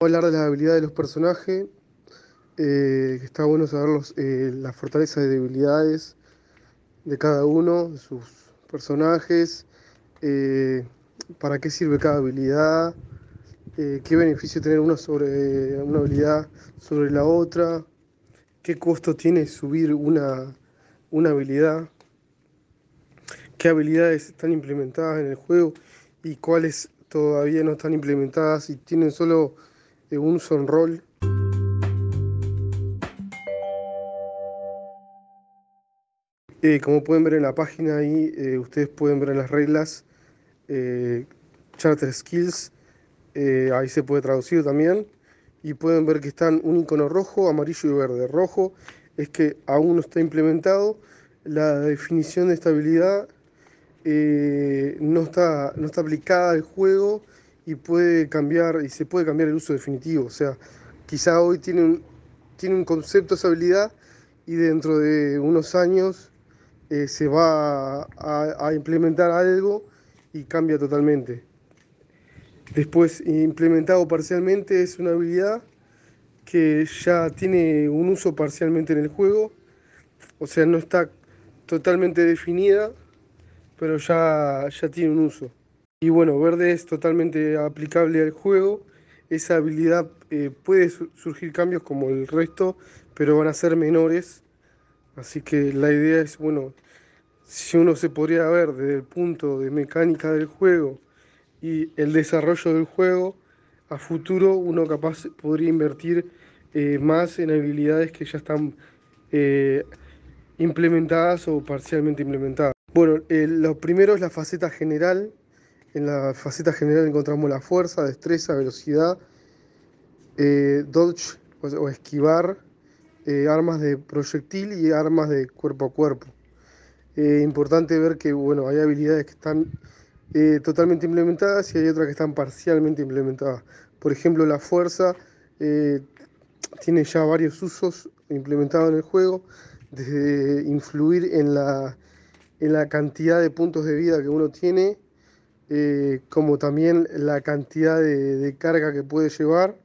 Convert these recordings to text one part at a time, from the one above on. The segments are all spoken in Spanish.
Hablar de las habilidades de los personajes, eh, está bueno saber eh, las fortalezas y debilidades de cada uno, de sus personajes, eh, para qué sirve cada habilidad, qué beneficio tener una, sobre, una habilidad sobre la otra, qué costo tiene subir una, una habilidad, qué habilidades están implementadas en el juego y cuáles todavía no están implementadas y tienen solo eh, un son rol. Eh, como pueden ver en la página ahí, eh, ustedes pueden ver en las reglas eh, Charter Skills, eh, ahí se puede traducir también, y pueden ver que están un icono rojo, amarillo y verde. Rojo es que aún no está implementado, la definición de estabilidad no, está, no está aplicada al juego y puede cambiar, y se puede cambiar el uso definitivo. O sea, quizá hoy tiene un, tiene un concepto esa habilidad y dentro de unos años eh, se va a, a, implementar algo y cambia totalmente. Después, implementado parcialmente es una habilidad que ya tiene un uso parcialmente en el juego, o sea, no está totalmente definida, pero ya, ya tiene un uso. Y bueno, verde es totalmente aplicable al juego. Esa habilidad eh, puede surgir cambios como el resto, pero van a ser menores. Así que la idea es, bueno, si uno se podría ver desde el punto de mecánica del juego y el desarrollo del juego, a futuro uno capaz podría invertir eh, más en habilidades que ya están eh, implementadas o parcialmente implementadas. Bueno, eh, lo primero es la faceta general. En la faceta general encontramos la fuerza, destreza, velocidad, eh, dodge o, esquivar, eh, armas de proyectil y armas de cuerpo a cuerpo. Eh, importante ver que bueno, hay habilidades que están totalmente implementadas y hay otras que están parcialmente implementadas. Por ejemplo, la fuerza tiene ya varios usos implementados en el juego, desde influir en la, en la cantidad de puntos de vida que uno tiene, eh, como también la cantidad de, carga que puede llevar,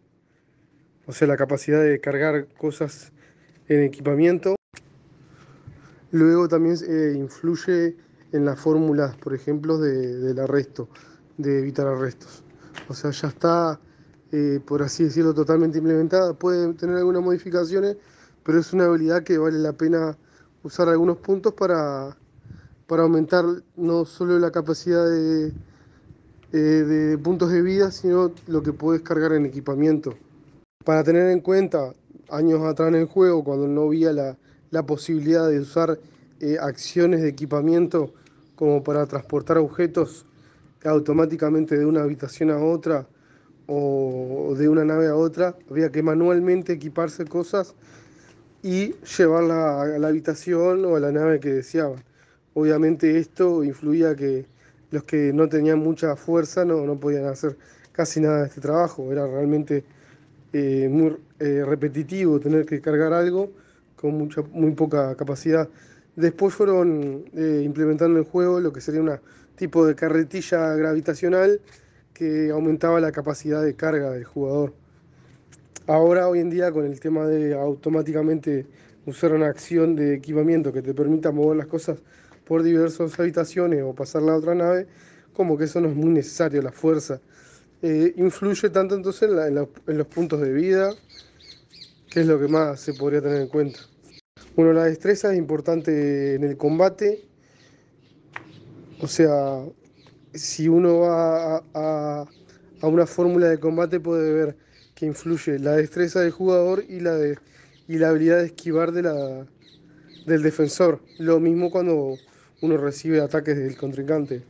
o sea, la capacidad de cargar cosas en equipamiento. Luego también eh, influye en las fórmulas, por ejemplo, de, del arresto, de evitar arrestos. O sea, ya está, eh, por así decirlo, totalmente implementada. Puede tener algunas modificaciones, pero es una habilidad que vale la pena usar algunos puntos para, para aumentar no solo la capacidad de, eh, de puntos de vida, sino lo que puedes cargar en equipamiento. Para tener en cuenta, años atrás en el juego, cuando no había la, la posibilidad de usar eh, acciones de equipamiento como para transportar objetos automáticamente de una habitación a otra o de una nave a otra, había que manualmente equiparse cosas y llevarla a la habitación o a la nave que deseaban. Obviamente esto influía que los que no tenían mucha fuerza no, no podían hacer casi nada de este trabajo, era realmente eh, muy eh, repetitivo tener que cargar algo con mucha, muy poca capacidad. Después fueron eh, implementando en el juego lo que sería un tipo de carretilla gravitacional que aumentaba la capacidad de carga del jugador. Ahora, hoy en día, con el tema de automáticamente usar una acción de equipamiento que te permita mover las cosas por diversas habitaciones o pasarla a otra nave, como que eso no es muy necesario, la fuerza. Eh, influye tanto entonces en, la, en, la, en los puntos de vida, que es lo que más se podría tener en cuenta. Bueno, la destreza es importante en el combate. O sea, si uno va a, a, a una fórmula de combate puede ver que influye la destreza del jugador y la, de, y la habilidad de esquivar de la, del defensor. Lo mismo cuando uno recibe ataques del contrincante.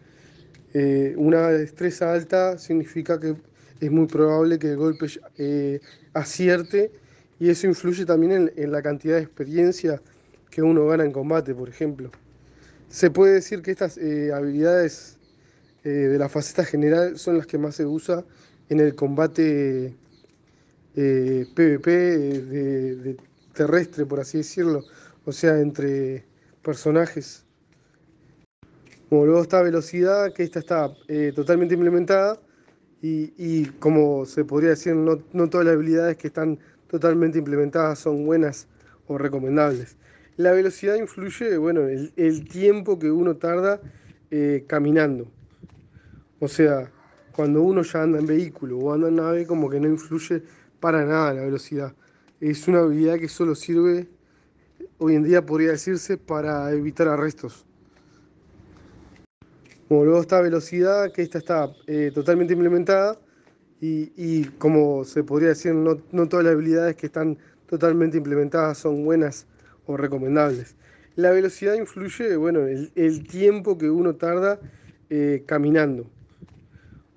Eh, una destreza alta significa que es muy probable que el golpe eh, acierte y eso influye también en, la cantidad de experiencia que uno gana en combate, por ejemplo. Se puede decir que estas eh, habilidades de la faceta general son las que más se usa en el combate PvP de terrestre, por así decirlo, o sea, entre personajes. Como luego está velocidad, que esta está totalmente implementada y, como se podría decir, no, todas las habilidades que están totalmente implementadas son buenas o recomendables. La velocidad influye, bueno, el, el tiempo que uno tarda eh, caminando. O sea, cuando uno ya anda en vehículo o anda en nave, como que no influye para nada la velocidad. Es una habilidad que solo sirve, hoy en día podría decirse, para evitar arrestos. Como luego está velocidad, que esta está eh, totalmente implementada y, como se podría decir, no, todas las habilidades que están totalmente implementadas son buenas o recomendables. La velocidad influye, bueno, el, el tiempo que uno tarda eh, caminando.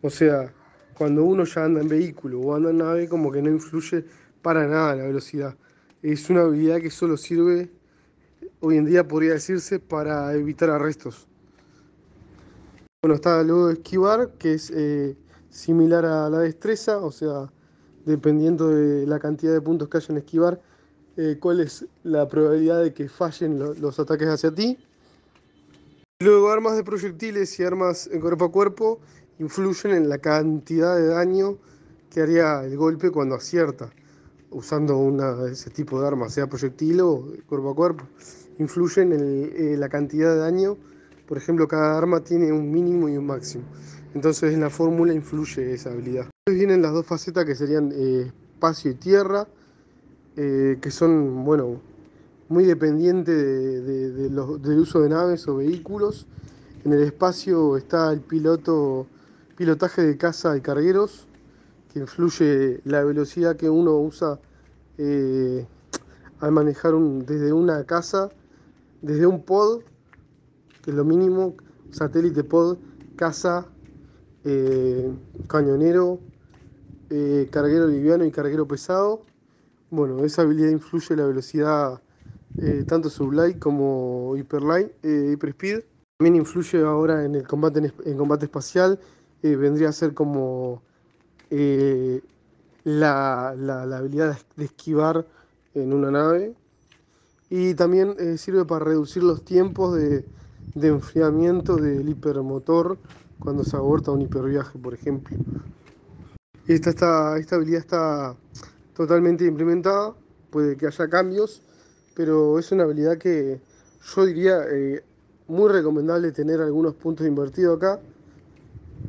O sea, cuando uno ya anda en vehículo o anda en nave, como que no influye para nada la velocidad. Es una habilidad que solo sirve, hoy en día podría decirse, para evitar arrestos. Bueno, está luego esquivar, que es eh, similar a la destreza, o sea, dependiendo de la cantidad de puntos que haya en esquivar, eh, cuál es la probabilidad de que fallen los ataques hacia ti. Luego, armas de proyectiles y armas en cuerpo a cuerpo influyen en la cantidad de daño que haría el golpe cuando acierta, usando una de ese tipo de armas, sea proyectil o cuerpo a cuerpo. Influyen en eh, la cantidad de daño por ejemplo, cada arma tiene un mínimo y un máximo. Entonces en la fórmula influye esa habilidad. Después vienen las dos facetas que serían eh, espacio y tierra, eh, que son, bueno, muy dependientes del uso de naves o vehículos. En el espacio está el piloto, pilotaje de caza y cargueros, que influye la velocidad que uno usa eh, al manejar desde una casa, desde un pod que es lo mínimo, satélite pod, casa, eh, cañonero, eh, carguero liviano y carguero pesado. Bueno, esa habilidad influye la velocidad eh, tanto sublight como hyperlight, hyperspeed. También influye ahora en el combate, en, combate espacial, vendría a ser como la, la habilidad de esquivar en una nave. Y también sirve para reducir los tiempos de, de enfriamiento del hipermotor cuando se aborta un hiperviaje, por ejemplo. Esta, esta habilidad está totalmente implementada, puede que haya cambios, pero es una habilidad que yo diría eh, muy recomendable tener algunos puntos invertidos acá,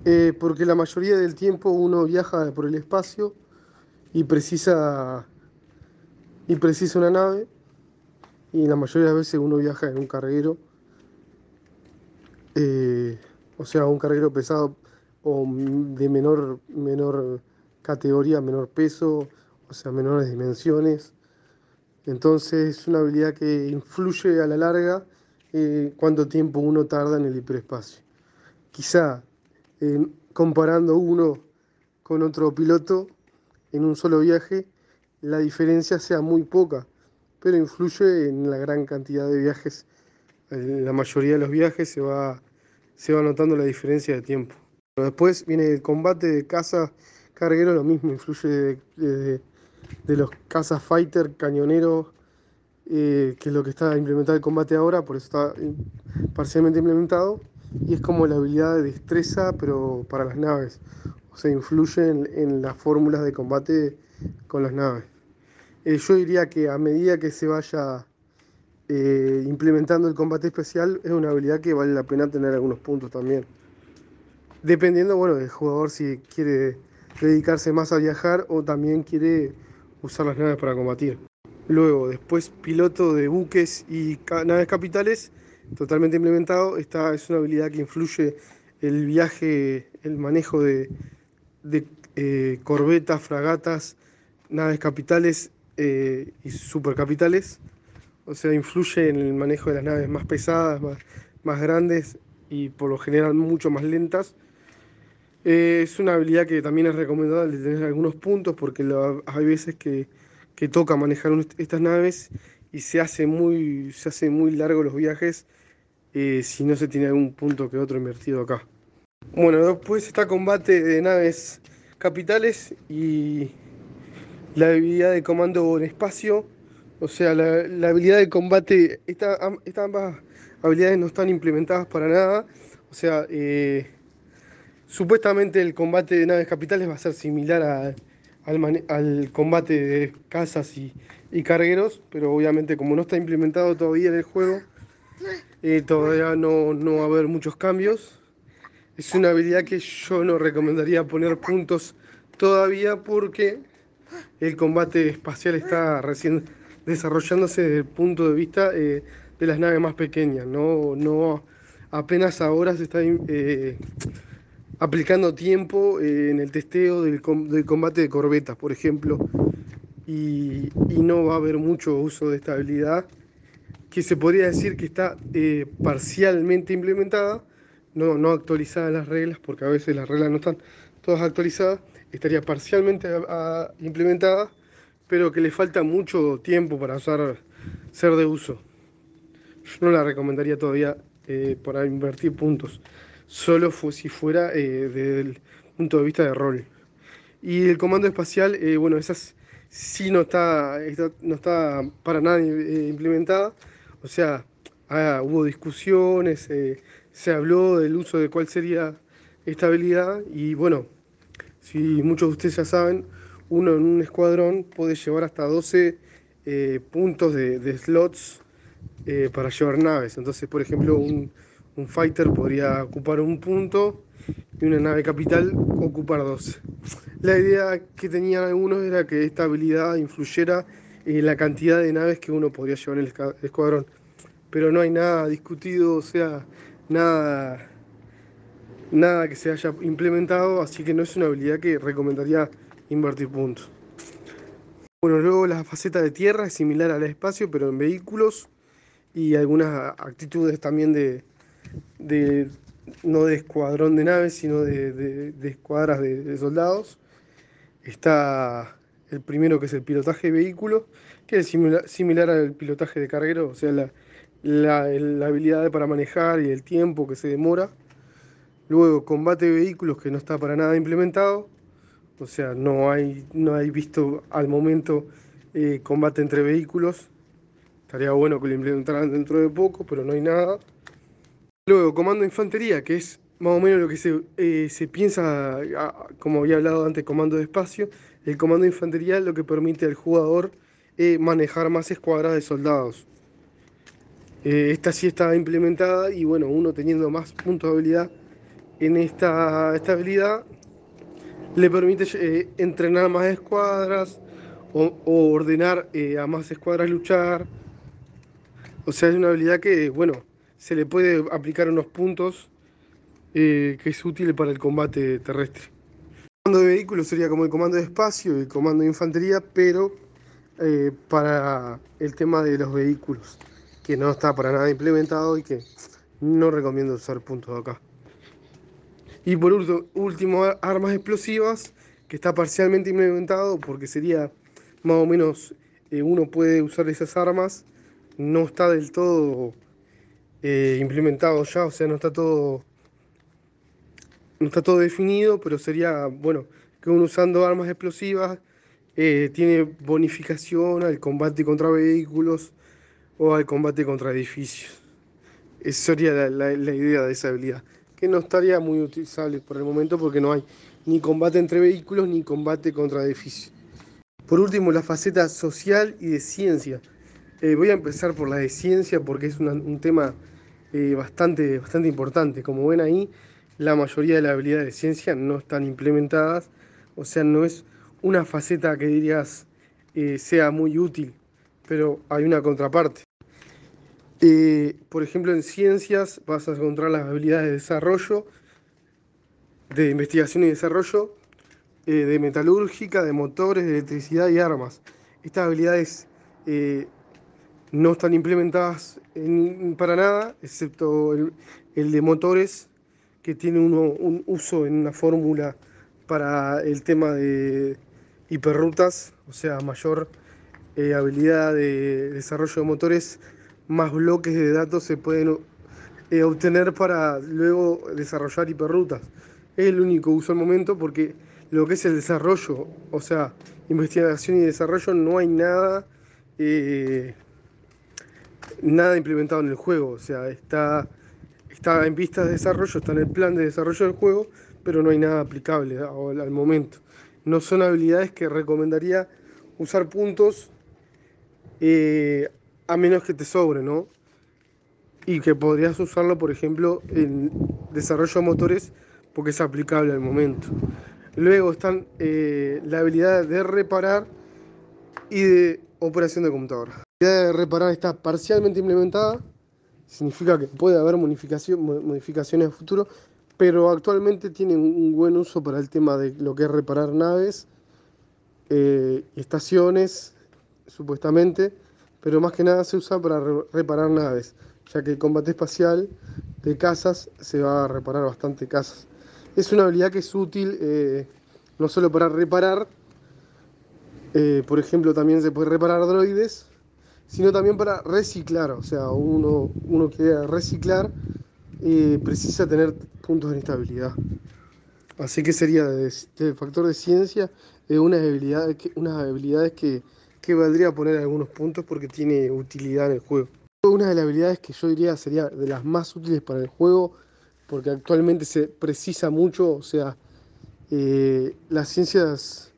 eh, porque la mayoría del tiempo uno viaja por el espacio y precisa, y precisa una nave, y la mayoría de las veces uno viaja en un carguero eh, o sea, un carguero pesado o de menor, menor categoría, menor peso, o sea, menores dimensiones. Entonces es una habilidad que influye a la larga eh, cuánto tiempo uno tarda en el hiperespacio. Quizá comparando uno con otro piloto en un solo viaje, la diferencia sea muy poca, pero influye en la gran cantidad de viajes. La mayoría de los viajes se va se va notando la diferencia de tiempo. después viene el combate de caza carguero, lo mismo, influye de, los cazas fighter, cañoneros, eh, que es lo que está implementado el combate ahora, por eso está parcialmente implementado, y es como la habilidad de destreza, pero para las naves. O sea, influye en, las fórmulas de combate con las naves. Eh, yo diría que a medida que se vaya eh, implementando el combate especial es una habilidad que vale la pena tener algunos puntos también. Dependiendo, bueno, del jugador si quiere dedicarse más a viajar o también quiere usar las naves para combatir. Luego, después, piloto de buques y naves capitales, totalmente implementado. Esta es una habilidad que influye el viaje, el manejo de, eh, corbetas, fragatas, naves capitales eh, y supercapitales o sea, influye en el manejo de las naves más pesadas, más, grandes y por lo general mucho más lentas. Eh, es una habilidad que también es recomendable tener algunos puntos porque hay veces que, toca manejar estas naves y se hace muy, se hace muy largo los viajes eh, si no se tiene algún punto que otro invertido acá. Bueno, después está combate de naves capitales y la habilidad de comando en espacio o sea, la, habilidad de combate, estas ambas habilidades no están implementadas para nada. O sea, eh, supuestamente el combate de naves capitales va a ser similar al, combate de casas y, cargueros, pero obviamente como no está implementado todavía en el juego, eh, todavía no va a haber muchos cambios. Es una habilidad que yo no recomendaría poner puntos todavía porque el combate espacial está recién desarrollándose desde el punto de vista eh, de las naves más pequeñas. No, no apenas ahora se está eh, aplicando tiempo eh, en el testeo del, combate de corbetas, por ejemplo, y, no va a haber mucho uso de esta habilidad, que se podría decir que está parcialmente implementada, no, no actualizada las reglas, porque a veces las reglas no están todas actualizadas, estaría parcialmente implementada, pero que le falta mucho tiempo para usar, ser de uso. Yo no la recomendaría todavía eh, para invertir puntos, solo si fuera eh, desde el punto de vista de rol. Y el comando espacial, eh, bueno, esa sí no está, no está para nada implementada, o sea, ah, hubo discusiones, se habló del uso de cuál sería esta habilidad y bueno, si muchos de ustedes ya saben, uno en un escuadrón puede llevar hasta 12 eh, puntos de, slots eh, para llevar naves. Entonces, por ejemplo, un, fighter podría ocupar un punto y una nave capital ocupar 12. La idea que tenían algunos era que esta habilidad influyera en la cantidad de naves que uno podría llevar en el escuadrón. Pero no hay nada discutido, o sea, nada nada que se haya implementado, así que no es una habilidad que recomendaría invertir puntos. Bueno, luego la faceta de tierra es similar al espacio, pero en vehículos y algunas actitudes también de, no de escuadrón de naves, sino de, escuadras de, soldados. Está el primero que es el pilotaje de vehículos, que es similar, al pilotaje de carguero, o sea, la, la habilidad para manejar y el tiempo que se demora. Luego, combate de vehículos que no está para nada implementado. O sea, no hay, no hay visto al momento eh, combate entre vehículos. Estaría bueno que lo implementaran dentro de poco, pero no hay nada. Luego, comando de infantería, que es más o menos lo que se, eh, se piensa, como había hablado antes, comando de espacio. El comando de infantería lo que permite al jugador eh, manejar más escuadras de soldados. esta sí está implementada y bueno, uno teniendo más puntos de habilidad en esta, estabilidad le permite eh, entrenar más escuadras o, ordenar eh, a más escuadras luchar. O sea, es una habilidad que, bueno, se le puede aplicar unos puntos eh, que es útil para el combate terrestre. El comando de vehículos sería como el comando de espacio y el comando de infantería, pero para el tema de los vehículos, que no está para nada implementado y que no recomiendo usar puntos acá. Y por último, armas explosivas, que está parcialmente implementado porque sería más o menos eh, uno puede usar esas armas. No está del todo eh, implementado ya, o sea, no está todo no está todo definido, pero sería, bueno, que uno usando armas explosivas eh, tiene bonificación al combate contra vehículos o al combate contra edificios. Esa sería la idea de esa habilidad no estaría muy utilizable por el momento porque no hay ni combate entre vehículos ni combate contra edificios. Por último, la faceta social y de ciencia. Eh, voy a empezar por la de ciencia porque es un tema eh, bastante, bastante importante. Como ven ahí, la mayoría de las habilidades de ciencia no están implementadas, o sea, no es una faceta que dirías eh, sea muy útil, pero hay una contraparte. Eh, por ejemplo, en ciencias vas a encontrar las habilidades de desarrollo, de investigación y desarrollo, eh, de metalúrgica, de motores, de electricidad y armas. Estas habilidades eh, no están implementadas para nada, excepto el, de motores, que tiene un uso en una fórmula para el tema de hiperrutas, o sea, mayor habilidad de desarrollo de motores más bloques de datos se pueden eh, obtener para luego desarrollar hiperrutas. Es el único uso al momento porque lo que es el desarrollo, o sea, investigación y desarrollo, no hay nada, eh, nada implementado en el juego. O sea, está, está en vista de desarrollo, está en el plan de desarrollo del juego, pero no hay nada aplicable al momento. No son habilidades que recomendaría usar puntos eh, a menos que te sobre, ¿no? Y que podrías usarlo, por ejemplo, en desarrollo de motores porque es aplicable al momento. Luego están eh, la habilidad de reparar y de operación de computadora. La habilidad de reparar está parcialmente implementada, significa que puede haber modificaciones a futuro, pero actualmente tiene un buen uso para el tema de lo que es reparar naves, eh, estaciones, supuestamente, pero más que nada se usa para reparar naves, ya que el combate espacial de casas se va a reparar bastante casas. Es una habilidad que es útil eh, no solo para reparar, eh, por ejemplo, también se puede reparar droides, sino también para reciclar. O sea, uno, uno quiere reciclar y precisa tener puntos de inestabilidad. Así que sería del factor de ciencia eh, unas habilidades, que, unas habilidades que, que valdría poner algunos puntos porque tiene utilidad en el juego. Una de las habilidades que yo diría sería de las más útiles para el juego porque actualmente se precisa mucho, o sea, eh, las ciencias,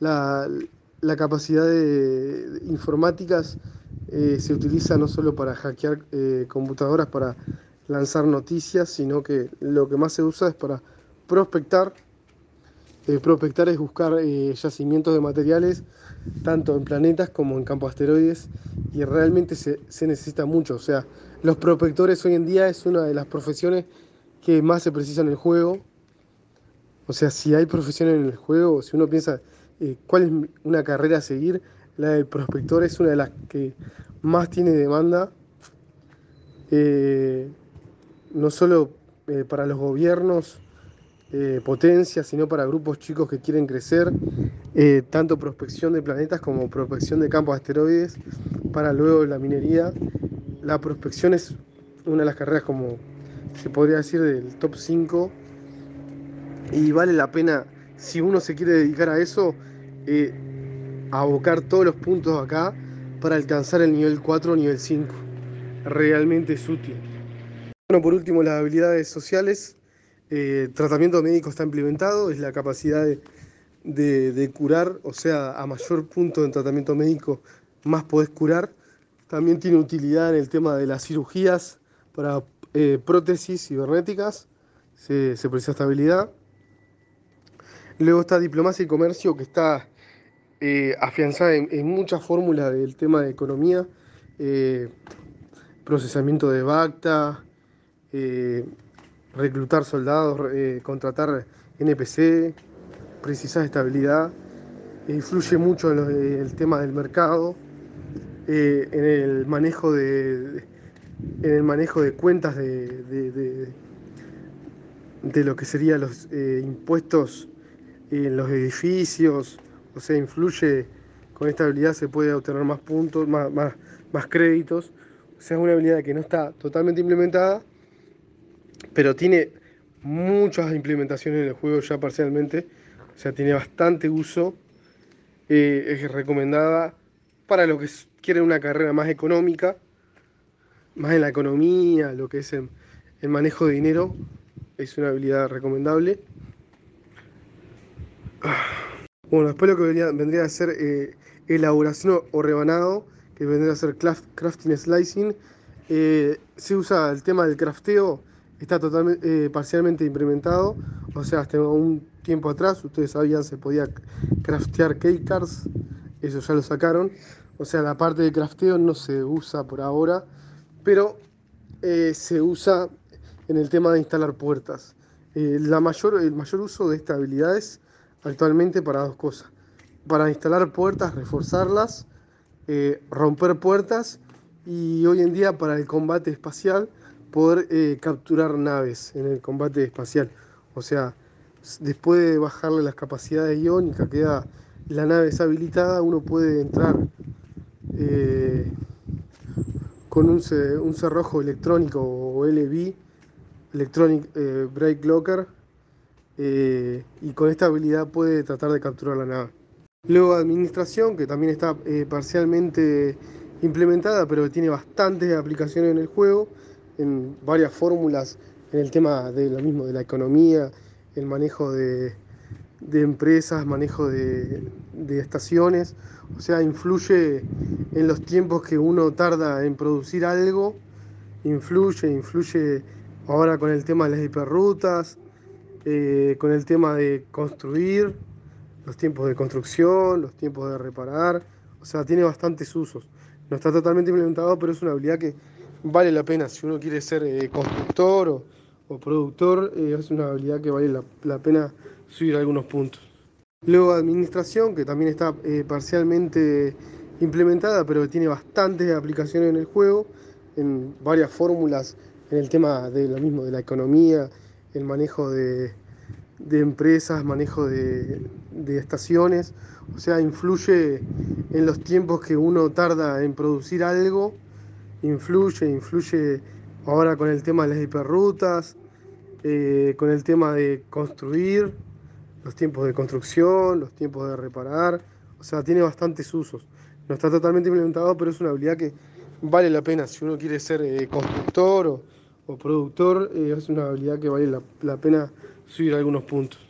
la, capacidad de, informáticas eh, se utiliza no solo para hackear eh, computadoras, para lanzar noticias, sino que lo que más se usa es para prospectar. Prospectar es buscar yacimientos de materiales, tanto en planetas como en campos asteroides, y realmente se, necesita mucho. O sea, los prospectores hoy en día es una de las profesiones que más se precisa en el juego. O sea, si hay profesiones en el juego, si uno piensa eh, cuál es una carrera a seguir, la del prospector es una de las que más tiene demanda, eh, no solo eh, para los gobiernos, potencias, sino para grupos chicos que quieren crecer, tanto prospección de planetas como prospección de campos asteroides, para luego la minería. La prospección es una de las carreras como se podría decir, del top 5. Y vale la pena, si uno se quiere dedicar a eso, eh, abocar todos los puntos acá para alcanzar el nivel 4 o nivel 5. Realmente es útil. Bueno, por último, las habilidades sociales. Eh, tratamiento médico está implementado, es la capacidad de, curar, o sea, a mayor punto en tratamiento médico, más podés curar. También tiene utilidad en el tema de las cirugías para eh, prótesis cibernéticas, se, se precisa estabilidad. Luego está diplomacia y comercio, que está eh, afianzada en, muchas fórmulas del tema de economía, eh, procesamiento de BACTA, reclutar soldados, contratar NPC, precisar estabilidad, influye mucho en, el tema del mercado, en el manejo de en el manejo de cuentas de, de, lo que serían los eh, impuestos en los edificios, o sea, influye, con esta habilidad se puede obtener más puntos, más, más, más créditos, o sea, es una habilidad que no está totalmente implementada, pero tiene muchas implementaciones en el juego ya parcialmente, o sea, tiene bastante uso, eh, es recomendada para los que quieren una carrera más económica, más en la economía, lo que es el, manejo de dinero, es una habilidad recomendable. Bueno, después lo que vendría, a ser eh, elaboración o rebanado, que vendría a ser crafting slicing, eh, se usa el tema del crafteo, está totalmente, eh, parcialmente implementado, o sea, hasta un tiempo atrás, ustedes sabían, se podía craftear cake cards, eso ya lo sacaron, o sea, la parte de crafteo no se usa por ahora, pero eh, se usa en el tema de instalar puertas. Eh, la mayor, el mayor uso de estas habilidades actualmente para dos cosas. Para instalar puertas, reforzarlas, eh, romper puertas y hoy en día para el combate espacial poder capturar naves en el combate espacial. O sea, después de bajarle las capacidades iónicas, queda la nave deshabilitada, uno puede entrar con un, cerrojo electrónico o LB, Electronic eh, Brake Locker, eh, y con esta habilidad puede tratar de capturar la nave. Luego administración, que también está eh, parcialmente implementada, pero que tiene bastantes aplicaciones en el juego, en varias fórmulas, en el tema de lo mismo, de la economía, el manejo de, de empresas, manejo de, de, estaciones, o sea, influye en los tiempos que uno tarda en producir algo, influye, influye ahora con el tema de las hiperrutas, eh, con el tema de construir, los tiempos de construcción, los tiempos de reparar, o sea, tiene bastantes usos. No está totalmente implementado, pero es una habilidad que vale la pena si uno quiere ser eh, constructor o, productor, eh, es una habilidad que vale la, pena subir algunos puntos. Luego administración, que también está eh, parcialmente implementada, pero tiene bastantes aplicaciones en el juego, en varias fórmulas, en el tema de lo mismo, de la economía, el manejo de, de empresas, manejo de, de, estaciones, o sea, influye en los tiempos que uno tarda en producir algo, influye, influye ahora con el tema de las hiperrutas, eh, con el tema de construir, los tiempos de construcción, los tiempos de reparar, o sea, tiene bastantes usos. No está totalmente implementado, pero es una habilidad que vale la pena si uno quiere ser eh, constructor o, o productor, eh, es una habilidad que vale la, la pena subir algunos puntos.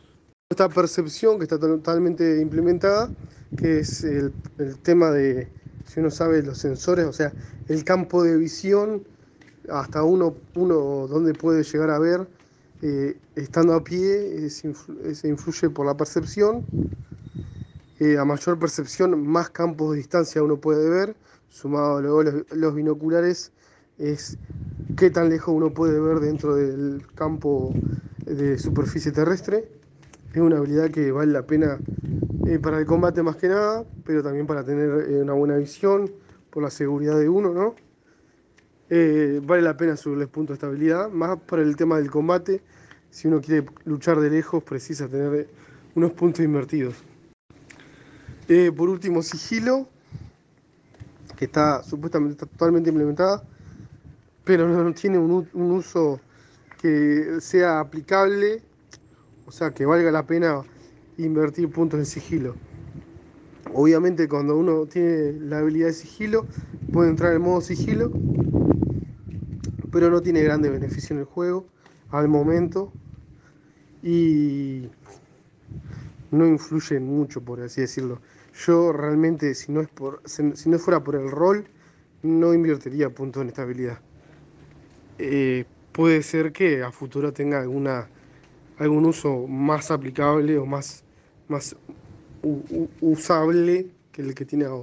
Esta percepción que está totalmente implementada, que es el, el, tema de, si uno sabe los sensores, o sea, el campo de visión, hasta uno, uno donde puede llegar a ver, eh, estando a pie, se influye por la percepción. Eh, a mayor percepción, más campos de distancia uno puede ver, sumado luego los, los binoculares, es qué tan lejos uno puede ver dentro del campo de superficie terrestre. Es una habilidad que vale la pena eh, para el combate más que nada, pero también para tener eh, una buena visión, por la seguridad de uno, ¿no? Eh, vale la pena subirles puntos de estabilidad, más para el tema del combate. Si uno quiere luchar de lejos, precisa tener unos puntos invertidos. Por último, sigilo, que está supuestamente totalmente implementada, pero no tiene un uso que sea aplicable, o sea, que valga la pena invertir puntos en sigilo. Obviamente cuando uno tiene la habilidad de sigilo, puede entrar en modo sigilo, pero no tiene grande beneficio en el juego al momento y no influye mucho, por así decirlo. Yo realmente, si no, es por, si no fuera por el rol, no invertiría puntos en esta habilidad. Eh, puede ser que a futuro tenga alguna, algún uso más aplicable o más, más usable que el que tiene ahora.